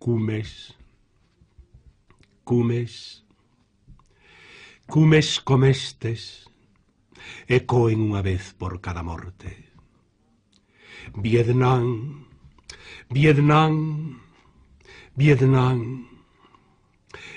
cumes, cumes, cumes comestes, ecoen unha vez por cada morte. Vietnam, Vietnam, Vietnam,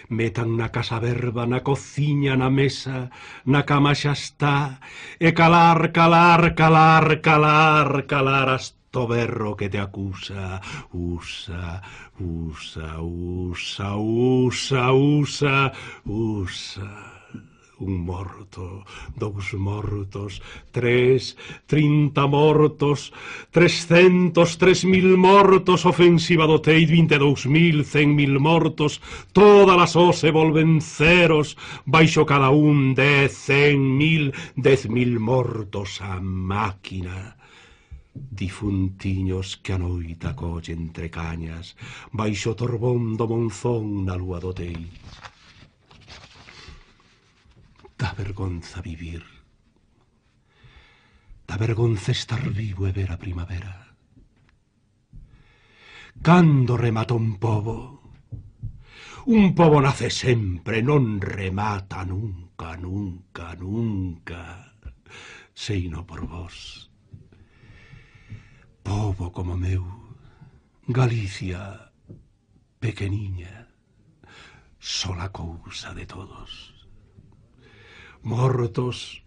Metan na casa verba, na cociña, na mesa, na cama xa está, e calar, calar, calar, calar, calar hasta to berro que te acusa. Usa, usa, usa, usa, usa, usa. Un morto, dous mortos, tres, trinta mortos, trescentos, tres mil mortos, ofensiva do Tei, vinte dous mil, cen mil mortos, todas as os se volven ceros, baixo cada un dez, cen mil, dez mil mortos a máquina Difuntiños que a noite acolle entre cañas Baixo o torbón do monzón na lúa do tei Da vergonza vivir. Da vergonza estar vivo e ver a primavera. Cando remata un pobo Un pobo nace sempre, non remata nunca, nunca, nunca Seino por vos povo como meu, Galicia, pequeniña, sola cousa de todos. Mortos,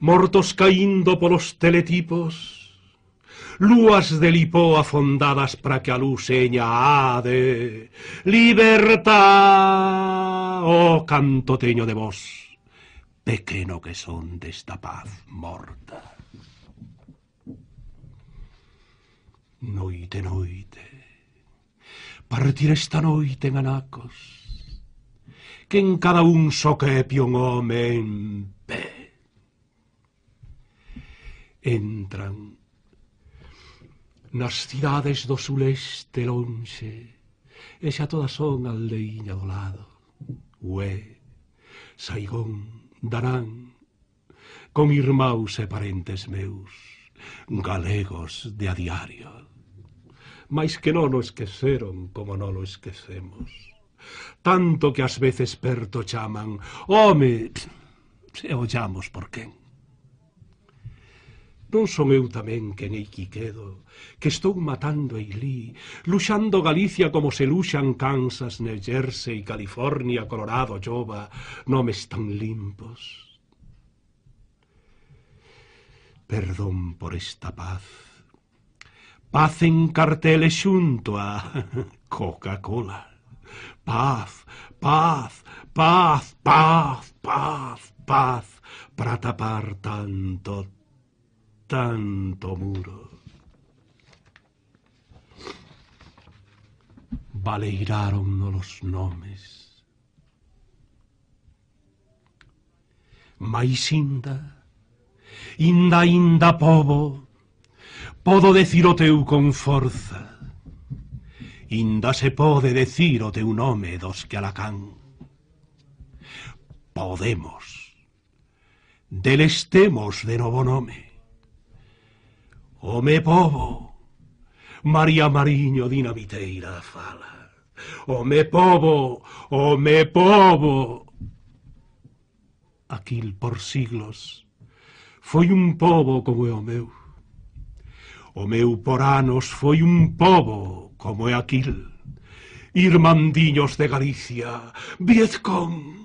mortos caindo polos teletipos, lúas de lipó afondadas para que a luz seña ade, libertad, oh canto teño de vos, pequeno que son desta paz morta. noite, noite. Partir esta noite en anacos, que en cada un só que é pion home en pé. Entran nas cidades do suleste lonxe, e xa todas son aldeíña do lado. Ué, Saigón, Danán, con irmãos e parentes meus, galegos de a diario mais que non o esqueceron como non o esquecemos. Tanto que ás veces perto chaman, home, se ollamos por quen. Non son eu tamén que nei Quiquedo, que estou matando a Ilí, luxando Galicia como se luxan Kansas, New Jersey, California, Colorado, Jova, nomes tan limpos. Perdón por esta paz Pacen carteles xunto a Coca-Cola. Paz, paz, paz, paz, paz, paz, para tapar tanto, tanto muro. Valeiráronnos os nomes. Mais inda, inda, inda, povo, Podo decir o teu con forza. Inda se pode decir o teu nome dos que alacán. Podemos. Delestemos de novo nome. O me povo, María Mariño dinamiteira fala. O me povo, o me povo. Aquil por siglos foi un povo como é o meu O meu Poranos foi un pobo como é aquil. Irmandiños de Galicia, Viezcón.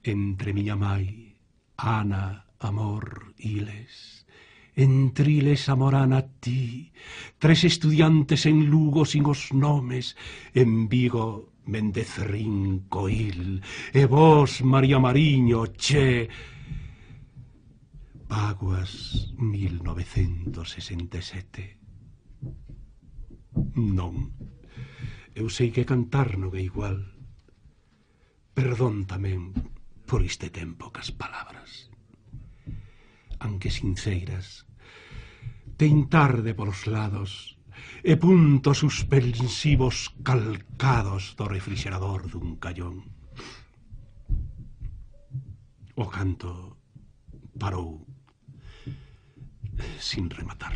Entre miña mai, Ana, amor, iles, entriles amorán a ti, tres estudiantes en Lugo sin os nomes, en Vigo Méndez Rincoil, e vos, María Mariño, che, Paguas 1967. Non. Eu sei que cantar non é igual. Perdón tamén por este tempo cas palabras. Anque sinceiras, teintar tarde polos lados e puntos suspensivos calcados do refrigerador dun callón. O canto parou sin rematar.